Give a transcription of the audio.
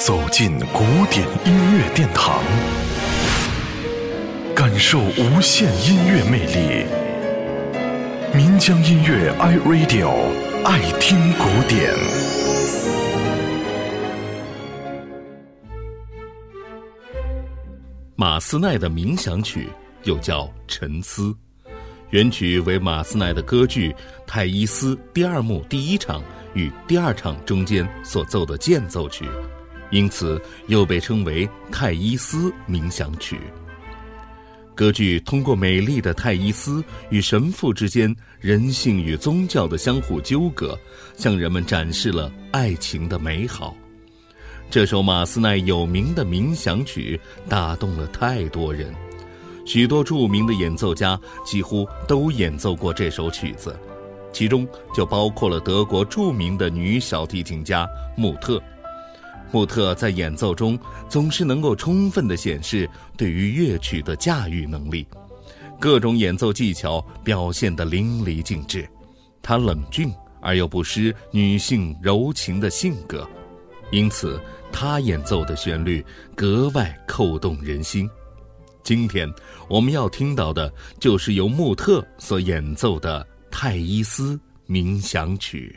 走进古典音乐殿堂，感受无限音乐魅力。民江音乐 iRadio 爱听古典。马斯奈的冥想曲又叫《沉思》，原曲为马斯奈的歌剧《泰伊斯》第二幕第一场与第二场中间所奏的间奏曲。因此，又被称为泰伊斯冥想曲。歌剧通过美丽的泰伊斯与神父之间人性与宗教的相互纠葛，向人们展示了爱情的美好。这首马斯奈有名的冥想曲打动了太多人，许多著名的演奏家几乎都演奏过这首曲子，其中就包括了德国著名的女小提琴家穆特。穆特在演奏中总是能够充分地显示对于乐曲的驾驭能力，各种演奏技巧表现得淋漓尽致。他冷峻而又不失女性柔情的性格，因此他演奏的旋律格外扣动人心。今天我们要听到的就是由穆特所演奏的《泰伊斯冥想曲》。